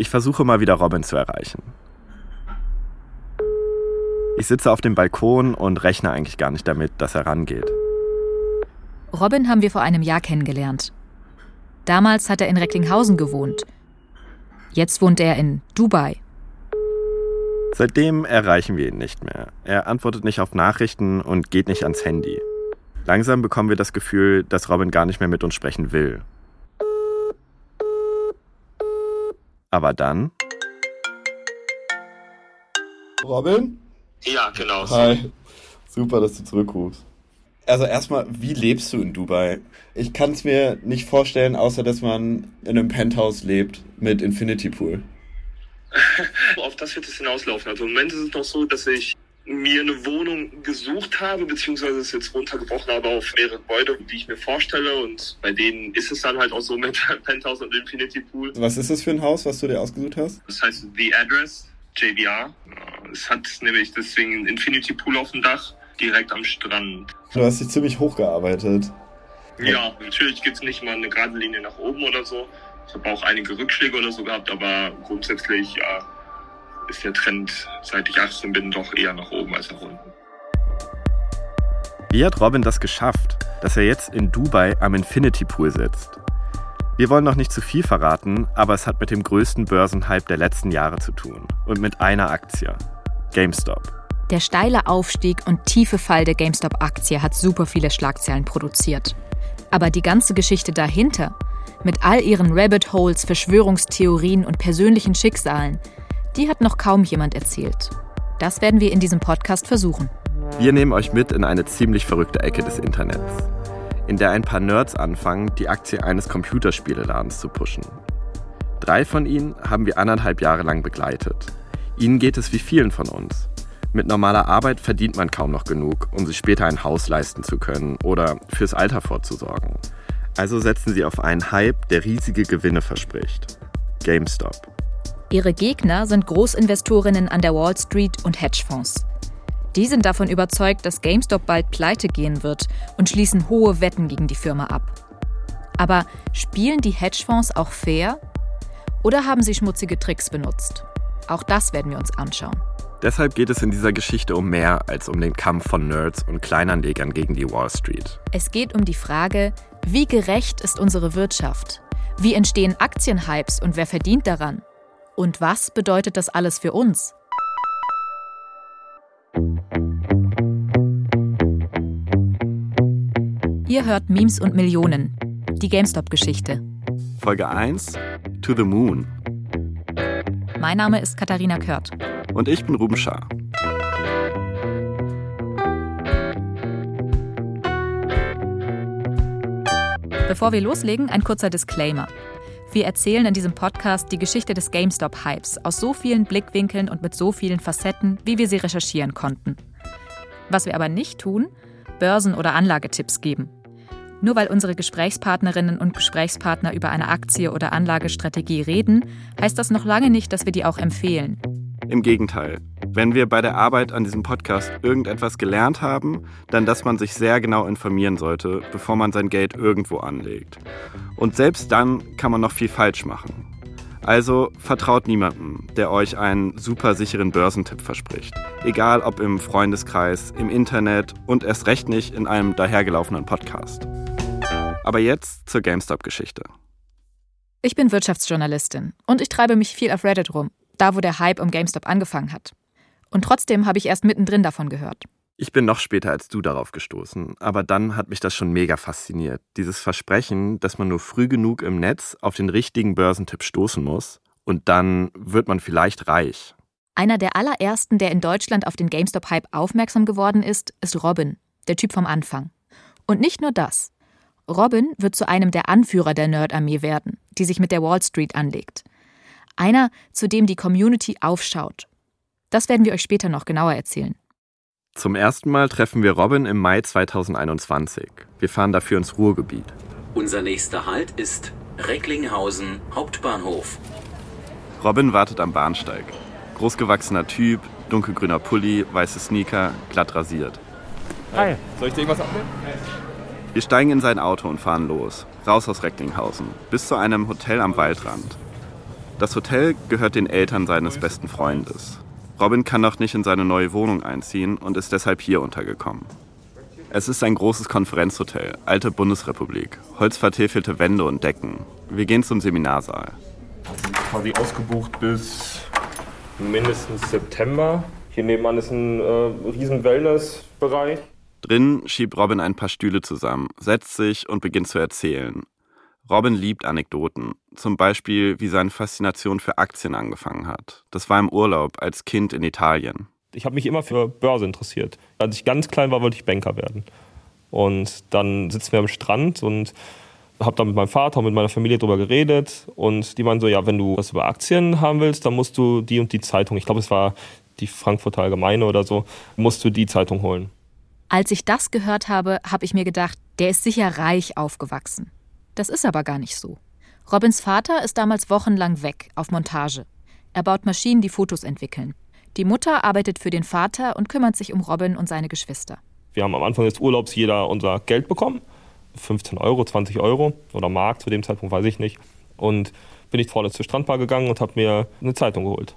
Ich versuche mal wieder Robin zu erreichen. Ich sitze auf dem Balkon und rechne eigentlich gar nicht damit, dass er rangeht. Robin haben wir vor einem Jahr kennengelernt. Damals hat er in Recklinghausen gewohnt. Jetzt wohnt er in Dubai. Seitdem erreichen wir ihn nicht mehr. Er antwortet nicht auf Nachrichten und geht nicht ans Handy. Langsam bekommen wir das Gefühl, dass Robin gar nicht mehr mit uns sprechen will. Aber dann. Robin? Ja, genau. Hi. Super, dass du zurückrufst. Also erstmal, wie lebst du in Dubai? Ich kann es mir nicht vorstellen, außer dass man in einem Penthouse lebt mit Infinity Pool. Auf das wird es hinauslaufen. Also im Moment ist es noch so, dass ich mir eine Wohnung gesucht habe, beziehungsweise es jetzt runtergebrochen habe auf mehrere Gebäude, die ich mir vorstelle. Und bei denen ist es dann halt auch so mit Penthouse und Infinity Pool. Was ist das für ein Haus, was du dir ausgesucht hast? Das heißt The Address, JVR. Es hat nämlich deswegen einen Infinity Pool auf dem Dach, direkt am Strand. Du hast dich ziemlich hochgearbeitet. Ja, natürlich gibt es nicht mal eine gerade Linie nach oben oder so. Ich habe auch einige Rückschläge oder so gehabt, aber grundsätzlich ja, ist der Trend, seit ich 18 bin, doch eher nach oben als nach unten. Wie hat Robin das geschafft, dass er jetzt in Dubai am Infinity Pool sitzt? Wir wollen noch nicht zu viel verraten, aber es hat mit dem größten Börsenhype der letzten Jahre zu tun und mit einer Aktie, GameStop. Der steile Aufstieg und tiefe Fall der GameStop-Aktie hat super viele Schlagzeilen produziert. Aber die ganze Geschichte dahinter, mit all ihren Rabbit Holes, Verschwörungstheorien und persönlichen Schicksalen, die hat noch kaum jemand erzählt. Das werden wir in diesem Podcast versuchen. Wir nehmen euch mit in eine ziemlich verrückte Ecke des Internets, in der ein paar Nerds anfangen, die Aktie eines Computerspieleladens zu pushen. Drei von ihnen haben wir anderthalb Jahre lang begleitet. Ihnen geht es wie vielen von uns. Mit normaler Arbeit verdient man kaum noch genug, um sich später ein Haus leisten zu können oder fürs Alter vorzusorgen. Also setzen sie auf einen Hype, der riesige Gewinne verspricht. GameStop. Ihre Gegner sind Großinvestorinnen an der Wall Street und Hedgefonds. Die sind davon überzeugt, dass GameStop bald pleite gehen wird und schließen hohe Wetten gegen die Firma ab. Aber spielen die Hedgefonds auch fair? Oder haben sie schmutzige Tricks benutzt? Auch das werden wir uns anschauen. Deshalb geht es in dieser Geschichte um mehr als um den Kampf von Nerds und Kleinanlegern gegen die Wall Street. Es geht um die Frage, wie gerecht ist unsere Wirtschaft? Wie entstehen Aktienhypes und wer verdient daran? Und was bedeutet das alles für uns? Ihr hört Memes und Millionen. Die GameStop-Geschichte. Folge 1: To the Moon. Mein Name ist Katharina Kört. Und ich bin Ruben Schaar. Bevor wir loslegen, ein kurzer Disclaimer. Wir erzählen in diesem Podcast die Geschichte des GameStop-Hypes aus so vielen Blickwinkeln und mit so vielen Facetten, wie wir sie recherchieren konnten. Was wir aber nicht tun, Börsen- oder Anlagetipps geben. Nur weil unsere Gesprächspartnerinnen und Gesprächspartner über eine Aktie oder Anlagestrategie reden, heißt das noch lange nicht, dass wir die auch empfehlen. Im Gegenteil. Wenn wir bei der Arbeit an diesem Podcast irgendetwas gelernt haben, dann dass man sich sehr genau informieren sollte, bevor man sein Geld irgendwo anlegt. Und selbst dann kann man noch viel falsch machen. Also vertraut niemandem, der euch einen super sicheren Börsentipp verspricht. Egal ob im Freundeskreis, im Internet und erst recht nicht in einem dahergelaufenen Podcast. Aber jetzt zur GameStop-Geschichte. Ich bin Wirtschaftsjournalistin und ich treibe mich viel auf Reddit rum da wo der Hype um GameStop angefangen hat. Und trotzdem habe ich erst mittendrin davon gehört. Ich bin noch später als du darauf gestoßen, aber dann hat mich das schon mega fasziniert. Dieses Versprechen, dass man nur früh genug im Netz auf den richtigen Börsentipp stoßen muss und dann wird man vielleicht reich. Einer der allerersten, der in Deutschland auf den GameStop-Hype aufmerksam geworden ist, ist Robin, der Typ vom Anfang. Und nicht nur das. Robin wird zu einem der Anführer der Nerd-Armee werden, die sich mit der Wall Street anlegt. Einer, zu dem die Community aufschaut. Das werden wir euch später noch genauer erzählen. Zum ersten Mal treffen wir Robin im Mai 2021. Wir fahren dafür ins Ruhrgebiet. Unser nächster Halt ist Recklinghausen Hauptbahnhof. Robin wartet am Bahnsteig. Großgewachsener Typ, dunkelgrüner Pulli, weiße Sneaker, glatt rasiert. Hi, soll ich dir irgendwas abnehmen? Wir steigen in sein Auto und fahren los, raus aus Recklinghausen, bis zu einem Hotel am Waldrand. Das Hotel gehört den Eltern seines besten Freundes. Robin kann noch nicht in seine neue Wohnung einziehen und ist deshalb hier untergekommen. Es ist ein großes Konferenzhotel, alte Bundesrepublik, holzvertäfelte Wände und Decken. Wir gehen zum Seminarsaal. Quasi ausgebucht bis mindestens September. Hier nebenan ist ein äh, riesen Wellnessbereich. Drin schiebt Robin ein paar Stühle zusammen, setzt sich und beginnt zu erzählen. Robin liebt Anekdoten, zum Beispiel wie seine Faszination für Aktien angefangen hat. Das war im Urlaub als Kind in Italien. Ich habe mich immer für Börse interessiert. Als ich ganz klein war, wollte ich Banker werden. Und dann sitzen wir am Strand und habe dann mit meinem Vater und mit meiner Familie darüber geredet. Und die meinen so, ja, wenn du was über Aktien haben willst, dann musst du die und die Zeitung, ich glaube, es war die Frankfurter Allgemeine oder so, musst du die Zeitung holen. Als ich das gehört habe, habe ich mir gedacht, der ist sicher reich aufgewachsen. Das ist aber gar nicht so. Robins Vater ist damals wochenlang weg auf Montage. Er baut Maschinen, die Fotos entwickeln. Die Mutter arbeitet für den Vater und kümmert sich um Robin und seine Geschwister. Wir haben am Anfang des Urlaubs jeder unser Geld bekommen. 15 Euro, 20 Euro oder Mark zu dem Zeitpunkt, weiß ich nicht. Und bin ich vorne zur Strandbar gegangen und habe mir eine Zeitung geholt.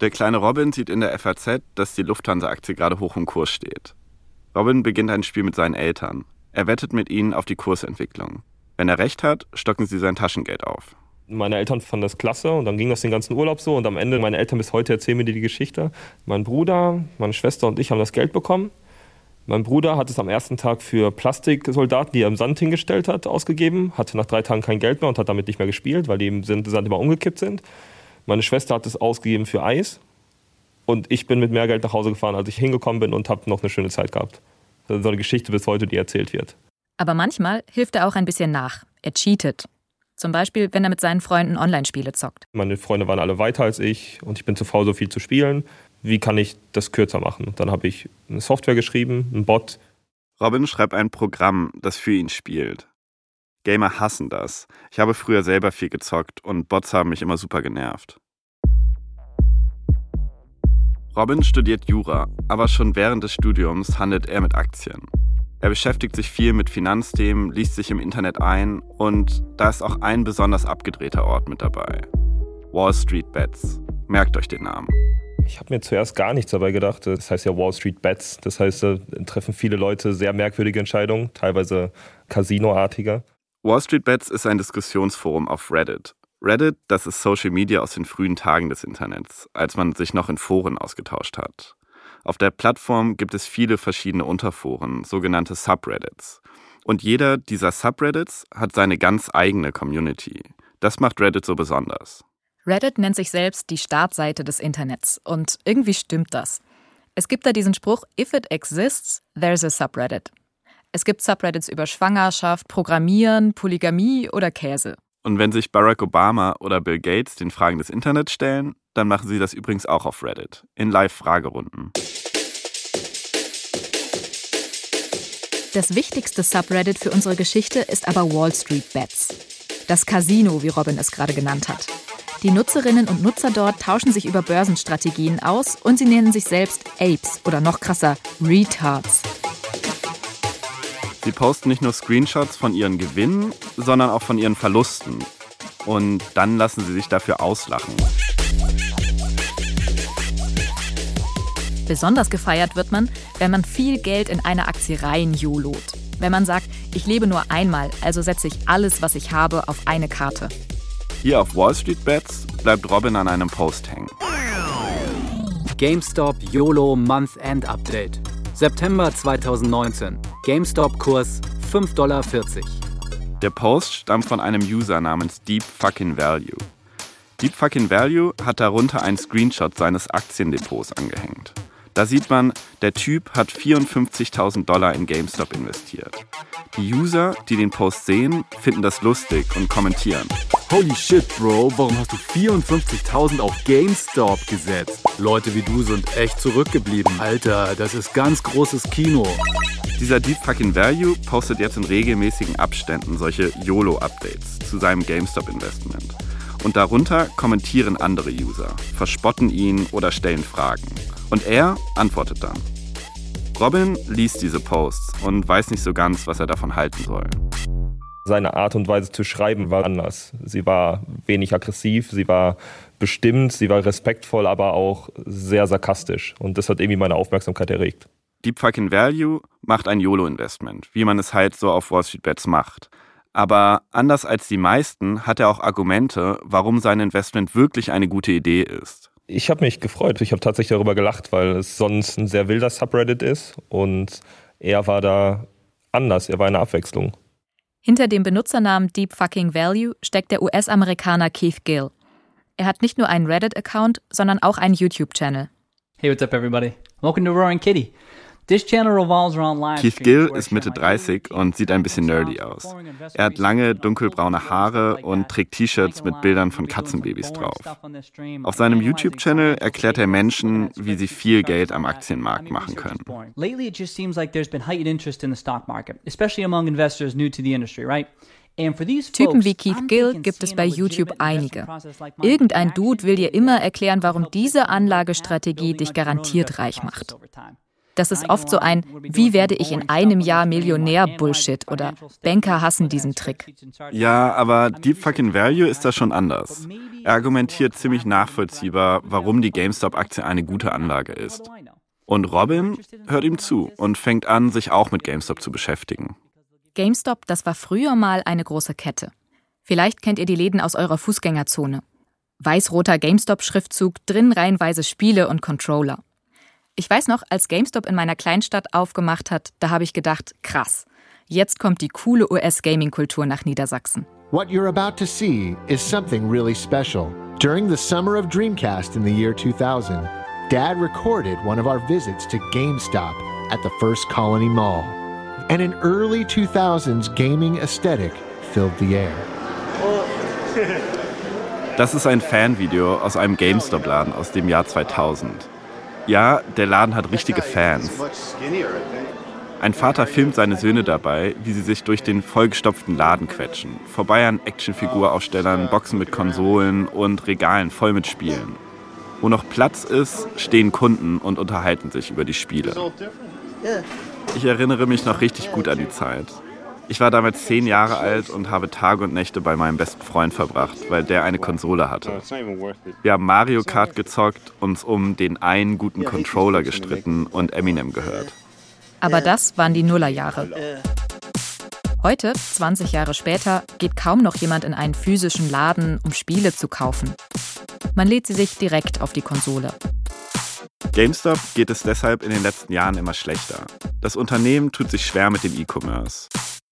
Der kleine Robin sieht in der FAZ, dass die Lufthansa-Aktie gerade hoch im Kurs steht. Robin beginnt ein Spiel mit seinen Eltern. Er wettet mit ihnen auf die Kursentwicklung. Wenn er recht hat, stocken sie sein Taschengeld auf. Meine Eltern fanden das klasse und dann ging das den ganzen Urlaub so und am Ende, meine Eltern bis heute erzählen mir die Geschichte. Mein Bruder, meine Schwester und ich haben das Geld bekommen. Mein Bruder hat es am ersten Tag für Plastiksoldaten, die er im Sand hingestellt hat, ausgegeben, hatte nach drei Tagen kein Geld mehr und hat damit nicht mehr gespielt, weil die im Sand immer umgekippt sind. Meine Schwester hat es ausgegeben für Eis und ich bin mit mehr Geld nach Hause gefahren, als ich hingekommen bin und habe noch eine schöne Zeit gehabt. Das ist so eine Geschichte bis heute, die erzählt wird. Aber manchmal hilft er auch ein bisschen nach. Er cheatet. Zum Beispiel, wenn er mit seinen Freunden Online-Spiele zockt. Meine Freunde waren alle weiter als ich und ich bin zu faul, so viel zu spielen. Wie kann ich das kürzer machen? dann habe ich eine Software geschrieben, einen Bot. Robin schreibt ein Programm, das für ihn spielt. Gamer hassen das. Ich habe früher selber viel gezockt und Bots haben mich immer super genervt. Robin studiert Jura, aber schon während des Studiums handelt er mit Aktien. Er beschäftigt sich viel mit Finanzthemen, liest sich im Internet ein und da ist auch ein besonders abgedrehter Ort mit dabei. Wall Street Bets. Merkt euch den Namen. Ich habe mir zuerst gar nichts dabei gedacht. Das heißt ja Wall Street Bets. Das heißt, da treffen viele Leute sehr merkwürdige Entscheidungen, teilweise Casinoartige. Wall Street Bets ist ein Diskussionsforum auf Reddit. Reddit, das ist Social Media aus den frühen Tagen des Internets, als man sich noch in Foren ausgetauscht hat. Auf der Plattform gibt es viele verschiedene Unterforen, sogenannte Subreddits. Und jeder dieser Subreddits hat seine ganz eigene Community. Das macht Reddit so besonders. Reddit nennt sich selbst die Startseite des Internets. Und irgendwie stimmt das. Es gibt da diesen Spruch, if it exists, there's a subreddit. Es gibt Subreddits über Schwangerschaft, Programmieren, Polygamie oder Käse. Und wenn sich Barack Obama oder Bill Gates den Fragen des Internets stellen, dann machen sie das übrigens auch auf Reddit, in Live-Fragerunden. Das wichtigste Subreddit für unsere Geschichte ist aber Wall Street Bets. Das Casino, wie Robin es gerade genannt hat. Die Nutzerinnen und Nutzer dort tauschen sich über Börsenstrategien aus und sie nennen sich selbst Apes oder noch krasser Retards. Sie posten nicht nur Screenshots von ihren Gewinnen, sondern auch von ihren Verlusten. Und dann lassen sie sich dafür auslachen. Besonders gefeiert wird man, wenn man viel Geld in eine Aktie rein jolot. Wenn man sagt, ich lebe nur einmal, also setze ich alles, was ich habe, auf eine Karte. Hier auf Wall Street Bets bleibt Robin an einem Post hängen. GameStop YOLO Month End Update. September 2019. GameStop-Kurs 5,40 Dollar. Der Post stammt von einem User namens Deep Fucking Value. Deep Fucking Value hat darunter einen Screenshot seines Aktiendepots angehängt. Da sieht man, der Typ hat 54.000 Dollar in GameStop investiert. Die User, die den Post sehen, finden das lustig und kommentieren. Holy shit, Bro, warum hast du 54.000 auf GameStop gesetzt? Leute wie du sind echt zurückgeblieben. Alter, das ist ganz großes Kino. Dieser Deep Fucking Value postet jetzt in regelmäßigen Abständen solche YOLO-Updates zu seinem GameStop-Investment. Und darunter kommentieren andere User, verspotten ihn oder stellen Fragen. Und er antwortet dann. Robin liest diese Posts und weiß nicht so ganz, was er davon halten soll. Seine Art und Weise zu schreiben war anders. Sie war wenig aggressiv, sie war bestimmt, sie war respektvoll, aber auch sehr sarkastisch. Und das hat irgendwie meine Aufmerksamkeit erregt. Deep Fucking Value macht ein YOLO-Investment, wie man es halt so auf Wall Street Bets macht. Aber anders als die meisten hat er auch Argumente, warum sein Investment wirklich eine gute Idee ist. Ich habe mich gefreut. Ich habe tatsächlich darüber gelacht, weil es sonst ein sehr wilder Subreddit ist und er war da anders. Er war eine Abwechslung. Hinter dem Benutzernamen Deep Fucking Value steckt der US-Amerikaner Keith Gill. Er hat nicht nur einen Reddit-Account, sondern auch einen YouTube-Channel. Hey, what's up, everybody? Welcome to Roaring Kitty. Keith Gill ist Mitte 30 und sieht ein bisschen nerdy aus. Er hat lange, dunkelbraune Haare und trägt T-Shirts mit Bildern von Katzenbabys drauf. Auf seinem YouTube-Channel erklärt er Menschen, wie sie viel Geld am Aktienmarkt machen können. Typen wie Keith Gill gibt es bei YouTube einige. Irgendein Dude will dir immer erklären, warum diese Anlagestrategie dich garantiert reich macht. Das ist oft so ein Wie werde ich in einem Jahr Millionär Bullshit oder Banker hassen diesen Trick. Ja, aber Deep Fucking Value ist da schon anders. Er argumentiert ziemlich nachvollziehbar, warum die GameStop-Aktie eine gute Anlage ist. Und Robin hört ihm zu und fängt an, sich auch mit GameStop zu beschäftigen. GameStop, das war früher mal eine große Kette. Vielleicht kennt ihr die Läden aus eurer Fußgängerzone. Weiß-roter GameStop-Schriftzug, drin reihenweise Spiele und Controller. Ich weiß noch, als GameStop in meiner Kleinstadt aufgemacht hat, da habe ich gedacht, krass, jetzt kommt die coole US-Gaming-Kultur nach Niedersachsen. What you're about to see is something really special. During the summer of Dreamcast in the year 2000, Dad recorded one of our visits to GameStop at the First Colony Mall. And an early 2000s gaming aesthetic filled the air. Das ist ein Fanvideo aus einem GameStop-Laden aus dem Jahr 2000. Ja, der Laden hat richtige Fans. Ein Vater filmt seine Söhne dabei, wie sie sich durch den vollgestopften Laden quetschen. Vorbei an Actionfigurausstellern, Boxen mit Konsolen und Regalen voll mit Spielen. Wo noch Platz ist, stehen Kunden und unterhalten sich über die Spiele. Ich erinnere mich noch richtig gut an die Zeit. Ich war damals zehn Jahre alt und habe Tage und Nächte bei meinem besten Freund verbracht, weil der eine Konsole hatte. Wir haben Mario Kart gezockt, uns um den einen guten Controller gestritten und Eminem gehört. Aber das waren die Nullerjahre. Heute, 20 Jahre später, geht kaum noch jemand in einen physischen Laden, um Spiele zu kaufen. Man lädt sie sich direkt auf die Konsole. GameStop geht es deshalb in den letzten Jahren immer schlechter. Das Unternehmen tut sich schwer mit dem E-Commerce.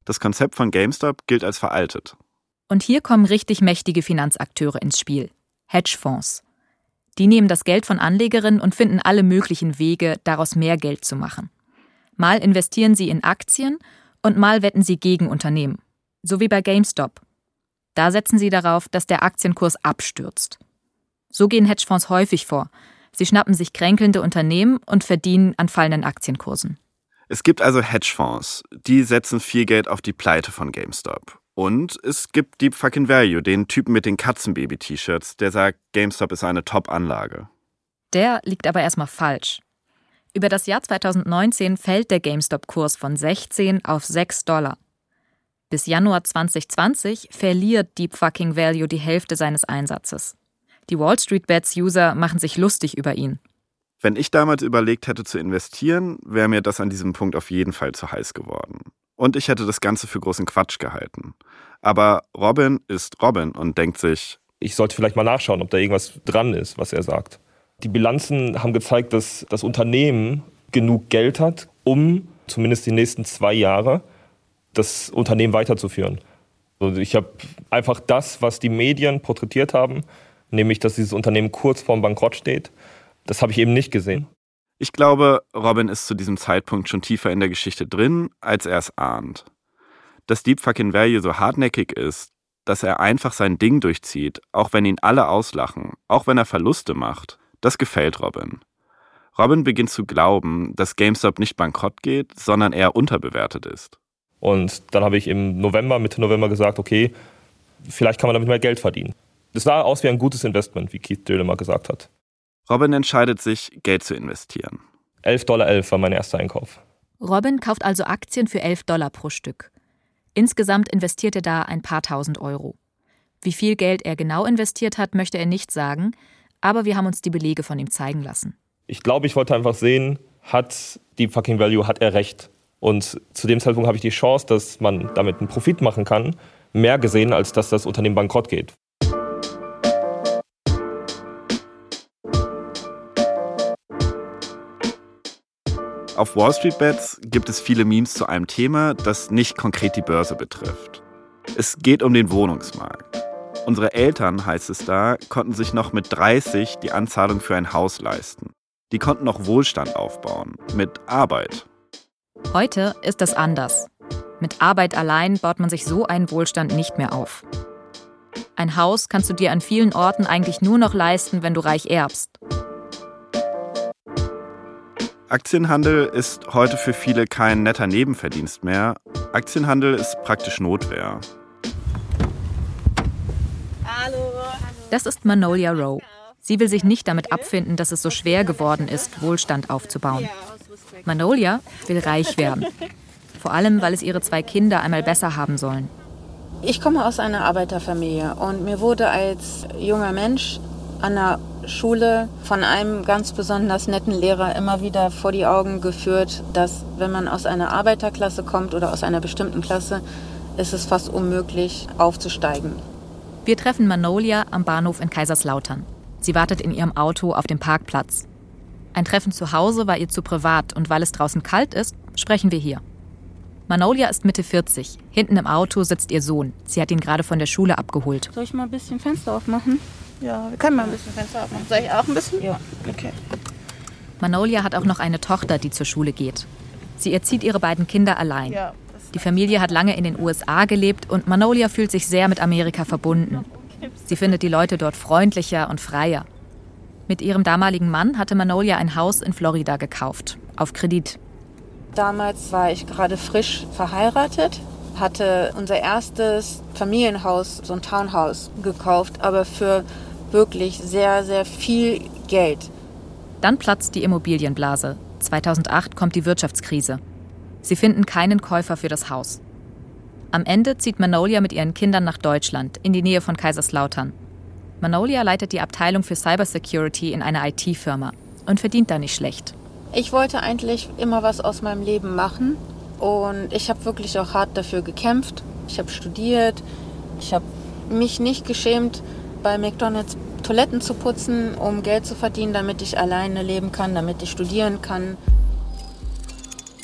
Das Konzept von GameStop gilt als veraltet. Und hier kommen richtig mächtige Finanzakteure ins Spiel. Hedgefonds. Die nehmen das Geld von Anlegerinnen und finden alle möglichen Wege, daraus mehr Geld zu machen. Mal investieren sie in Aktien und mal wetten sie gegen Unternehmen. So wie bei GameStop. Da setzen sie darauf, dass der Aktienkurs abstürzt. So gehen Hedgefonds häufig vor. Sie schnappen sich kränkelnde Unternehmen und verdienen an fallenden Aktienkursen. Es gibt also Hedgefonds, die setzen viel Geld auf die Pleite von GameStop. Und es gibt Deep Fucking Value, den Typen mit den Katzenbaby-T-Shirts, der sagt, GameStop ist eine Top-Anlage. Der liegt aber erstmal falsch. Über das Jahr 2019 fällt der GameStop-Kurs von 16 auf 6 Dollar. Bis Januar 2020 verliert Deep Fucking Value die Hälfte seines Einsatzes. Die Wall Street Bets-User machen sich lustig über ihn. Wenn ich damals überlegt hätte zu investieren, wäre mir das an diesem Punkt auf jeden Fall zu heiß geworden. Und ich hätte das Ganze für großen Quatsch gehalten. Aber Robin ist Robin und denkt sich, ich sollte vielleicht mal nachschauen, ob da irgendwas dran ist, was er sagt. Die Bilanzen haben gezeigt, dass das Unternehmen genug Geld hat, um zumindest die nächsten zwei Jahre das Unternehmen weiterzuführen. Also ich habe einfach das, was die Medien porträtiert haben, nämlich dass dieses Unternehmen kurz vorm Bankrott steht, das habe ich eben nicht gesehen. Ich glaube, Robin ist zu diesem Zeitpunkt schon tiefer in der Geschichte drin, als er es ahnt. Dass Deep Fucking Value so hartnäckig ist, dass er einfach sein Ding durchzieht, auch wenn ihn alle auslachen, auch wenn er Verluste macht, das gefällt Robin. Robin beginnt zu glauben, dass GameStop nicht bankrott geht, sondern eher unterbewertet ist. Und dann habe ich im November, Mitte November gesagt, okay, vielleicht kann man damit mehr Geld verdienen. Das sah aus wie ein gutes Investment, wie Keith Dödemer gesagt hat. Robin entscheidet sich, Geld zu investieren. 11,11 Dollar war mein erster Einkauf. Robin kauft also Aktien für 11 Dollar pro Stück. Insgesamt investiert er da ein paar tausend Euro. Wie viel Geld er genau investiert hat, möchte er nicht sagen, aber wir haben uns die Belege von ihm zeigen lassen. Ich glaube, ich wollte einfach sehen, hat Deep Fucking Value, hat er recht. Und zu dem Zeitpunkt habe ich die Chance, dass man damit einen Profit machen kann, mehr gesehen, als dass das Unternehmen bankrott geht. Auf Wall Street Bets gibt es viele Memes zu einem Thema, das nicht konkret die Börse betrifft. Es geht um den Wohnungsmarkt. Unsere Eltern, heißt es da, konnten sich noch mit 30 die Anzahlung für ein Haus leisten. Die konnten noch Wohlstand aufbauen, mit Arbeit. Heute ist das anders. Mit Arbeit allein baut man sich so einen Wohlstand nicht mehr auf. Ein Haus kannst du dir an vielen Orten eigentlich nur noch leisten, wenn du reich erbst. Aktienhandel ist heute für viele kein netter Nebenverdienst mehr. Aktienhandel ist praktisch Notwehr. Hallo. Das ist Manolia Rowe. Sie will sich nicht damit abfinden, dass es so schwer geworden ist, Wohlstand aufzubauen. Manolia will reich werden. Vor allem, weil es ihre zwei Kinder einmal besser haben sollen. Ich komme aus einer Arbeiterfamilie und mir wurde als junger Mensch an der Schule von einem ganz besonders netten Lehrer immer wieder vor die Augen geführt, dass wenn man aus einer Arbeiterklasse kommt oder aus einer bestimmten Klasse, ist es fast unmöglich aufzusteigen. Wir treffen Manolia am Bahnhof in Kaiserslautern. Sie wartet in ihrem Auto auf dem Parkplatz. Ein Treffen zu Hause war ihr zu privat und weil es draußen kalt ist, sprechen wir hier. Manolia ist Mitte 40. Hinten im Auto sitzt ihr Sohn. Sie hat ihn gerade von der Schule abgeholt. Soll ich mal ein bisschen Fenster aufmachen? Ja, wir können mal ein bisschen Fenster aufmachen. Soll ich auch ein bisschen? Ja. Okay. Manolia hat auch noch eine Tochter, die zur Schule geht. Sie erzieht ihre beiden Kinder allein. Die Familie hat lange in den USA gelebt und Manolia fühlt sich sehr mit Amerika verbunden. Sie findet die Leute dort freundlicher und freier. Mit ihrem damaligen Mann hatte Manolia ein Haus in Florida gekauft, auf Kredit. Damals war ich gerade frisch verheiratet, hatte unser erstes Familienhaus, so ein Townhouse, gekauft, aber für wirklich sehr, sehr viel Geld. Dann platzt die Immobilienblase. 2008 kommt die Wirtschaftskrise. Sie finden keinen Käufer für das Haus. Am Ende zieht Manolia mit ihren Kindern nach Deutschland, in die Nähe von Kaiserslautern. Manolia leitet die Abteilung für Cybersecurity in einer IT-Firma und verdient da nicht schlecht. Ich wollte eigentlich immer was aus meinem Leben machen und ich habe wirklich auch hart dafür gekämpft. Ich habe studiert, ich habe mich nicht geschämt, bei McDonald's Toiletten zu putzen, um Geld zu verdienen, damit ich alleine leben kann, damit ich studieren kann.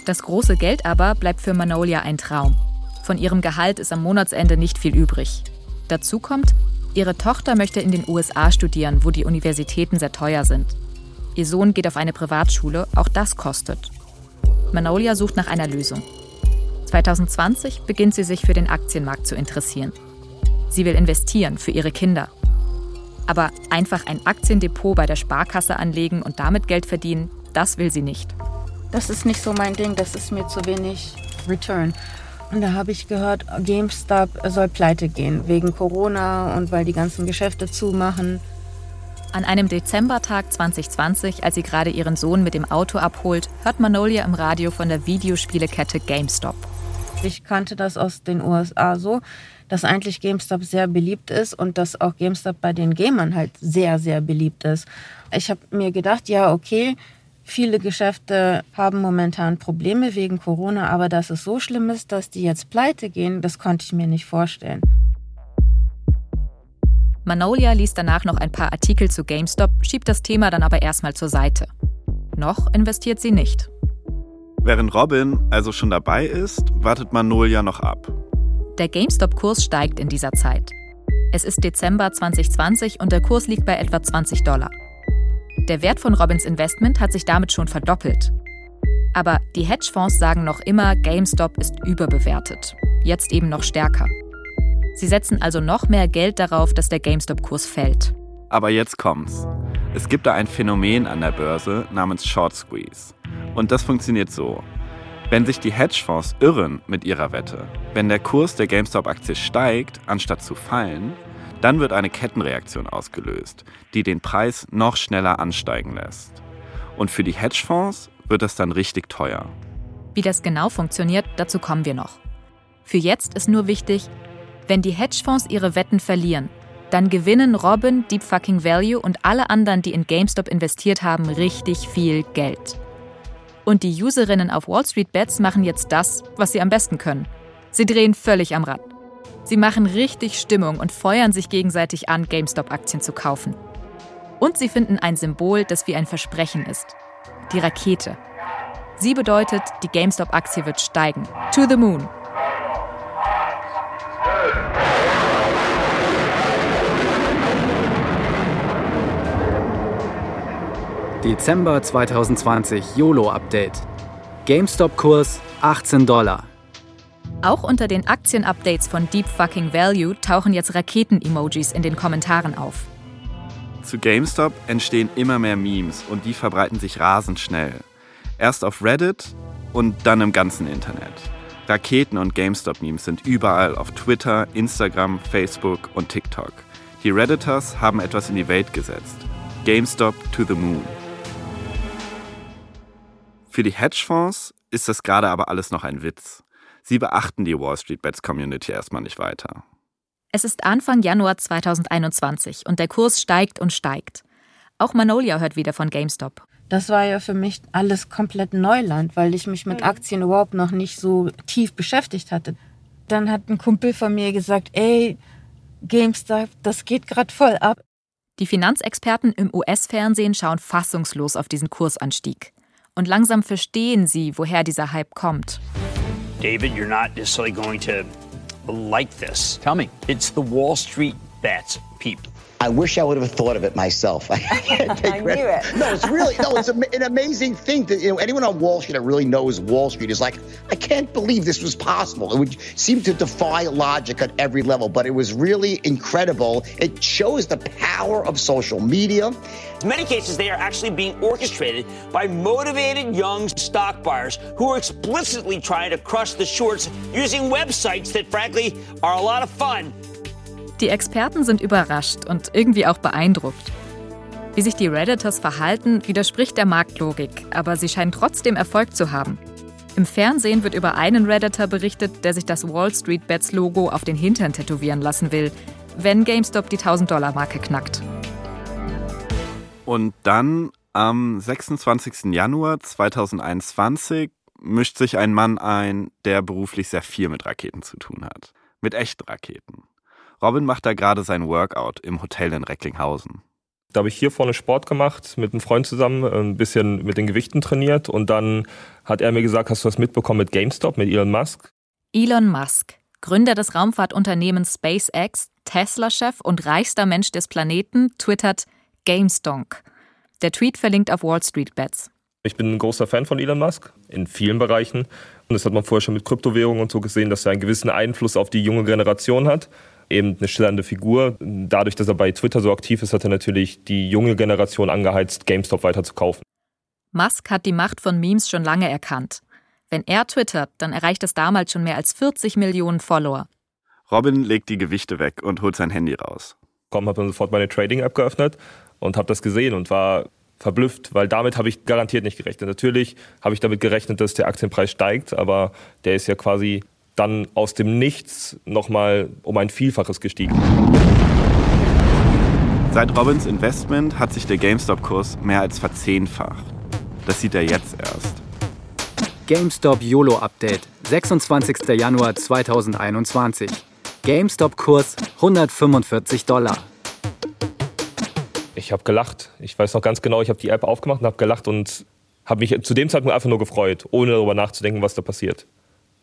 Das große Geld aber bleibt für Manolia ein Traum. Von ihrem Gehalt ist am Monatsende nicht viel übrig. Dazu kommt, ihre Tochter möchte in den USA studieren, wo die Universitäten sehr teuer sind. Ihr Sohn geht auf eine Privatschule, auch das kostet. Manolia sucht nach einer Lösung. 2020 beginnt sie sich für den Aktienmarkt zu interessieren. Sie will investieren für ihre Kinder. Aber einfach ein Aktiendepot bei der Sparkasse anlegen und damit Geld verdienen, das will sie nicht. Das ist nicht so mein Ding, das ist mir zu wenig Return. Und da habe ich gehört, GameStop soll pleite gehen wegen Corona und weil die ganzen Geschäfte zumachen. An einem Dezembertag 2020, als sie gerade ihren Sohn mit dem Auto abholt, hört Manolia im Radio von der Videospielekette GameStop. Ich kannte das aus den USA so, dass eigentlich GameStop sehr beliebt ist und dass auch GameStop bei den Gamern halt sehr, sehr beliebt ist. Ich habe mir gedacht, ja, okay, viele Geschäfte haben momentan Probleme wegen Corona, aber dass es so schlimm ist, dass die jetzt pleite gehen, das konnte ich mir nicht vorstellen. Manolia liest danach noch ein paar Artikel zu GameStop, schiebt das Thema dann aber erstmal zur Seite. Noch investiert sie nicht. Während Robin also schon dabei ist, wartet Manolia noch ab. Der GameStop-Kurs steigt in dieser Zeit. Es ist Dezember 2020 und der Kurs liegt bei etwa 20 Dollar. Der Wert von Robins Investment hat sich damit schon verdoppelt. Aber die Hedgefonds sagen noch immer, GameStop ist überbewertet. Jetzt eben noch stärker. Sie setzen also noch mehr Geld darauf, dass der GameStop-Kurs fällt. Aber jetzt kommt's. Es gibt da ein Phänomen an der Börse namens Short Squeeze. Und das funktioniert so. Wenn sich die Hedgefonds irren mit ihrer Wette, wenn der Kurs der GameStop-Aktie steigt, anstatt zu fallen, dann wird eine Kettenreaktion ausgelöst, die den Preis noch schneller ansteigen lässt. Und für die Hedgefonds wird das dann richtig teuer. Wie das genau funktioniert, dazu kommen wir noch. Für jetzt ist nur wichtig, wenn die Hedgefonds ihre Wetten verlieren, dann gewinnen Robin, Deep Fucking Value und alle anderen, die in GameStop investiert haben, richtig viel Geld. Und die Userinnen auf Wall Street Bets machen jetzt das, was sie am besten können. Sie drehen völlig am Rad. Sie machen richtig Stimmung und feuern sich gegenseitig an, GameStop-Aktien zu kaufen. Und sie finden ein Symbol, das wie ein Versprechen ist. Die Rakete. Sie bedeutet, die GameStop-Aktie wird steigen. To the moon. Dezember 2020 YOLO-Update. GameStop-Kurs 18 Dollar. Auch unter den Aktien-Updates von Deep Fucking Value tauchen jetzt Raketen-Emojis in den Kommentaren auf. Zu GameStop entstehen immer mehr Memes und die verbreiten sich rasend schnell. Erst auf Reddit und dann im ganzen Internet. Raketen- und GameStop-Memes sind überall auf Twitter, Instagram, Facebook und TikTok. Die Redditors haben etwas in die Welt gesetzt. GameStop to the Moon. Für die Hedgefonds ist das gerade aber alles noch ein Witz. Sie beachten die Wall Street Bets Community erstmal nicht weiter. Es ist Anfang Januar 2021 und der Kurs steigt und steigt. Auch Manolia hört wieder von GameStop. Das war ja für mich alles komplett Neuland, weil ich mich mit Aktien überhaupt noch nicht so tief beschäftigt hatte. Dann hat ein Kumpel von mir gesagt, ey, GameStop, das geht gerade voll ab. Die Finanzexperten im US-Fernsehen schauen fassungslos auf diesen Kursanstieg. Und langsam verstehen sie, woher dieser Hype kommt. David, you're not necessarily going to like this. Tell me. It's the Wall Street bets people. I wish I would have thought of it myself. I can't take I knew it. No, it's really no, it's ama- an amazing thing that you know anyone on Wall Street that really knows Wall Street is like, I can't believe this was possible. It would seem to defy logic at every level, but it was really incredible. It shows the power of social media. In many cases, they are actually being orchestrated by motivated young stock buyers who are explicitly trying to crush the shorts using websites that, frankly, are a lot of fun. Die Experten sind überrascht und irgendwie auch beeindruckt. Wie sich die Redditors verhalten, widerspricht der Marktlogik, aber sie scheinen trotzdem Erfolg zu haben. Im Fernsehen wird über einen Redditor berichtet, der sich das Wall Street Bets Logo auf den Hintern tätowieren lassen will, wenn GameStop die 1000-Dollar-Marke knackt. Und dann am 26. Januar 2021 mischt sich ein Mann ein, der beruflich sehr viel mit Raketen zu tun hat. Mit echten Raketen. Robin macht da gerade sein Workout im Hotel in Recklinghausen. Da habe ich hier vorne Sport gemacht, mit einem Freund zusammen, ein bisschen mit den Gewichten trainiert und dann hat er mir gesagt, hast du das mitbekommen mit GameStop, mit Elon Musk? Elon Musk, Gründer des Raumfahrtunternehmens SpaceX, Tesla-Chef und reichster Mensch des Planeten, twittert GameStonk. Der Tweet verlinkt auf Wall Street Bets. Ich bin ein großer Fan von Elon Musk in vielen Bereichen. Und das hat man vorher schon mit Kryptowährungen und so gesehen, dass er einen gewissen Einfluss auf die junge Generation hat. Eben eine schillernde Figur. Dadurch, dass er bei Twitter so aktiv ist, hat er natürlich die junge Generation angeheizt, GameStop weiter zu kaufen. Musk hat die Macht von Memes schon lange erkannt. Wenn er twittert, dann erreicht es damals schon mehr als 40 Millionen Follower. Robin legt die Gewichte weg und holt sein Handy raus. Komm, habe dann sofort meine Trading-App geöffnet und habe das gesehen und war verblüfft, weil damit habe ich garantiert nicht gerechnet. Natürlich habe ich damit gerechnet, dass der Aktienpreis steigt, aber der ist ja quasi dann aus dem Nichts nochmal um ein Vielfaches gestiegen. Seit Robins Investment hat sich der GameStop-Kurs mehr als verzehnfacht. Das sieht er jetzt erst. GameStop YOLO Update, 26. Januar 2021. GameStop-Kurs 145 Dollar. Ich habe gelacht. Ich weiß noch ganz genau, ich habe die App aufgemacht und habe gelacht und habe mich zu dem Zeitpunkt einfach nur gefreut, ohne darüber nachzudenken, was da passiert.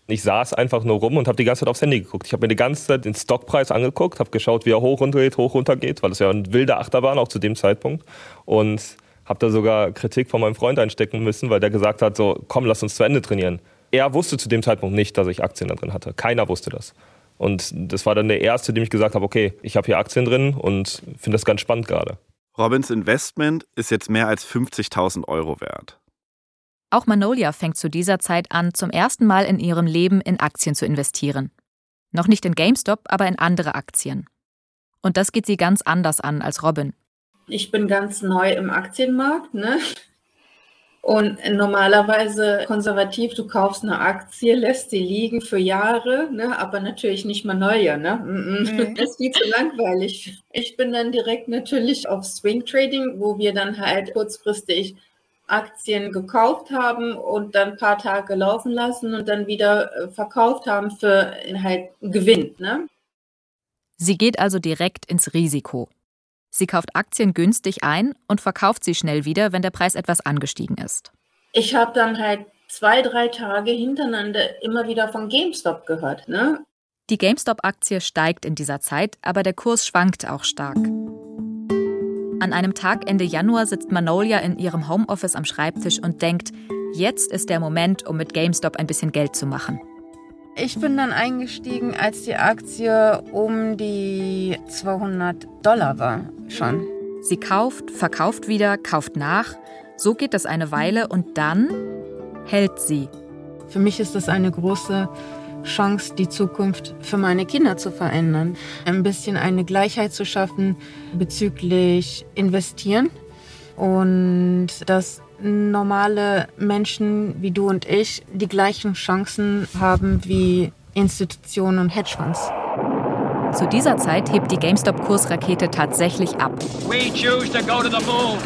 Ich saß einfach nur rum und habe die ganze Zeit aufs Handy geguckt. Ich habe mir die ganze Zeit den Stockpreis angeguckt, habe geschaut, wie er hoch runter geht, hoch runter geht, weil es ja ein wilder Achterbahn auch zu dem Zeitpunkt. Und habe da sogar Kritik von meinem Freund einstecken müssen, weil der gesagt hat, so komm, lass uns zu Ende trainieren. Er wusste zu dem Zeitpunkt nicht, dass ich Aktien da drin hatte. Keiner wusste das. Und das war dann der erste, dem ich gesagt habe, okay, ich habe hier Aktien drin und finde das ganz spannend gerade. Robins Investment ist jetzt mehr als 50.000 Euro wert. Auch Manolia fängt zu dieser Zeit an, zum ersten Mal in ihrem Leben in Aktien zu investieren. Noch nicht in GameStop, aber in andere Aktien. Und das geht sie ganz anders an als Robin. Ich bin ganz neu im Aktienmarkt, ne? Und normalerweise konservativ, du kaufst eine Aktie, lässt sie liegen für Jahre, ne, aber natürlich nicht mal neue. Ne? Mhm. Das ist viel zu langweilig. Ich bin dann direkt natürlich auf Swing Trading, wo wir dann halt kurzfristig Aktien gekauft haben und dann ein paar Tage laufen lassen und dann wieder äh, verkauft haben für halt Gewinn. Ne? Sie geht also direkt ins Risiko. Sie kauft Aktien günstig ein und verkauft sie schnell wieder, wenn der Preis etwas angestiegen ist. Ich habe dann halt zwei, drei Tage hintereinander immer wieder von GameStop gehört. Ne? Die GameStop-Aktie steigt in dieser Zeit, aber der Kurs schwankt auch stark. An einem Tag Ende Januar sitzt Manolia in ihrem Homeoffice am Schreibtisch und denkt, jetzt ist der Moment, um mit GameStop ein bisschen Geld zu machen. Ich bin dann eingestiegen, als die Aktie um die 200 Dollar war schon. Sie kauft, verkauft wieder, kauft nach. So geht das eine Weile und dann hält sie. Für mich ist das eine große Chance, die Zukunft für meine Kinder zu verändern. Ein bisschen eine Gleichheit zu schaffen bezüglich Investieren und dass normale Menschen wie du und ich die gleichen Chancen haben wie Institutionen und Hedgefonds. Zu dieser Zeit hebt die GameStop-Kursrakete tatsächlich ab. We choose to go to the moon.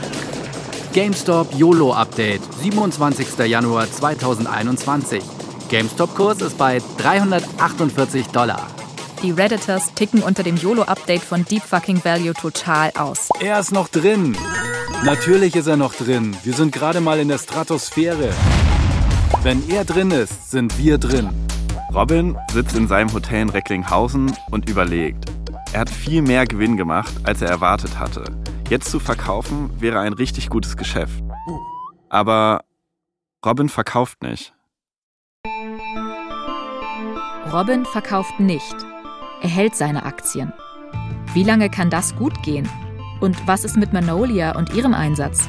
GameStop YOLO Update, 27. Januar 2021. GameStop-Kurs ist bei 348 Dollar. Die Redditors ticken unter dem YOLO-Update von Deep Fucking Value total aus. Er ist noch drin. Natürlich ist er noch drin. Wir sind gerade mal in der Stratosphäre. Wenn er drin ist, sind wir drin. Robin sitzt in seinem Hotel in Recklinghausen und überlegt. Er hat viel mehr Gewinn gemacht, als er erwartet hatte. Jetzt zu verkaufen wäre ein richtig gutes Geschäft. Aber Robin verkauft nicht. Robin verkauft nicht. Er hält seine Aktien. Wie lange kann das gut gehen? Und was ist mit Manolia und ihrem Einsatz?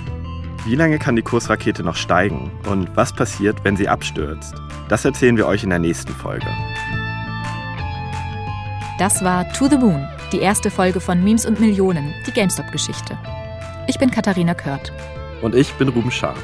Wie lange kann die Kursrakete noch steigen? Und was passiert, wenn sie abstürzt? Das erzählen wir euch in der nächsten Folge. Das war To the Moon, die erste Folge von Memes und Millionen, die GameStop-Geschichte. Ich bin Katharina Kört. Und ich bin Ruben Schaar.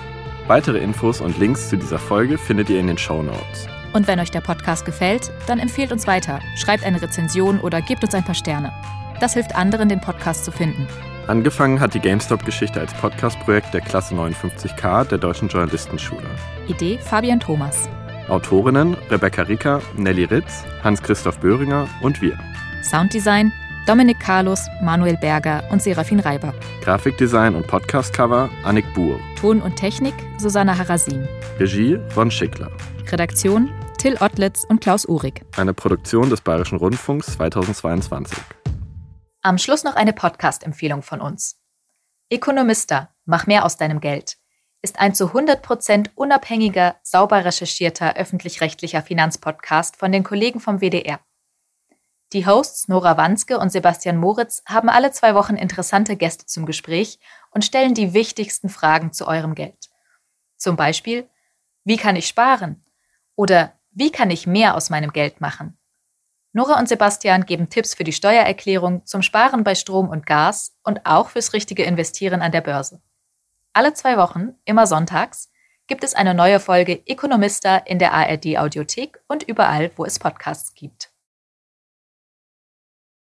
Weitere Infos und Links zu dieser Folge findet ihr in den Show Notes. Und wenn euch der Podcast gefällt, dann empfehlt uns weiter, schreibt eine Rezension oder gebt uns ein paar Sterne. Das hilft anderen, den Podcast zu finden. Angefangen hat die GameStop-Geschichte als Podcast-Projekt der Klasse 59K der Deutschen Journalistenschule. Idee Fabian Thomas. Autorinnen Rebecca Ricker, Nelly Ritz, Hans-Christoph Böhringer und wir. Sounddesign Dominik Carlos, Manuel Berger und Serafin Reiber. Grafikdesign und Podcastcover Annik Buhr. Ton und Technik Susanna Harasim. Regie Ron Schickler. Redaktion Till Ottlitz und Klaus Uhrig. Eine Produktion des Bayerischen Rundfunks 2022. Am Schluss noch eine Podcast-Empfehlung von uns. Ökonomista, mach mehr aus deinem Geld, ist ein zu 100% unabhängiger, sauber recherchierter öffentlich-rechtlicher Finanzpodcast von den Kollegen vom WDR. Die Hosts Nora Wanske und Sebastian Moritz haben alle zwei Wochen interessante Gäste zum Gespräch und stellen die wichtigsten Fragen zu eurem Geld. Zum Beispiel, wie kann ich sparen? Oder wie kann ich mehr aus meinem Geld machen? Nora und Sebastian geben Tipps für die Steuererklärung, zum Sparen bei Strom und Gas und auch fürs richtige Investieren an der Börse. Alle zwei Wochen, immer sonntags, gibt es eine neue Folge Ökonomista in der ARD Audiothek und überall, wo es Podcasts gibt.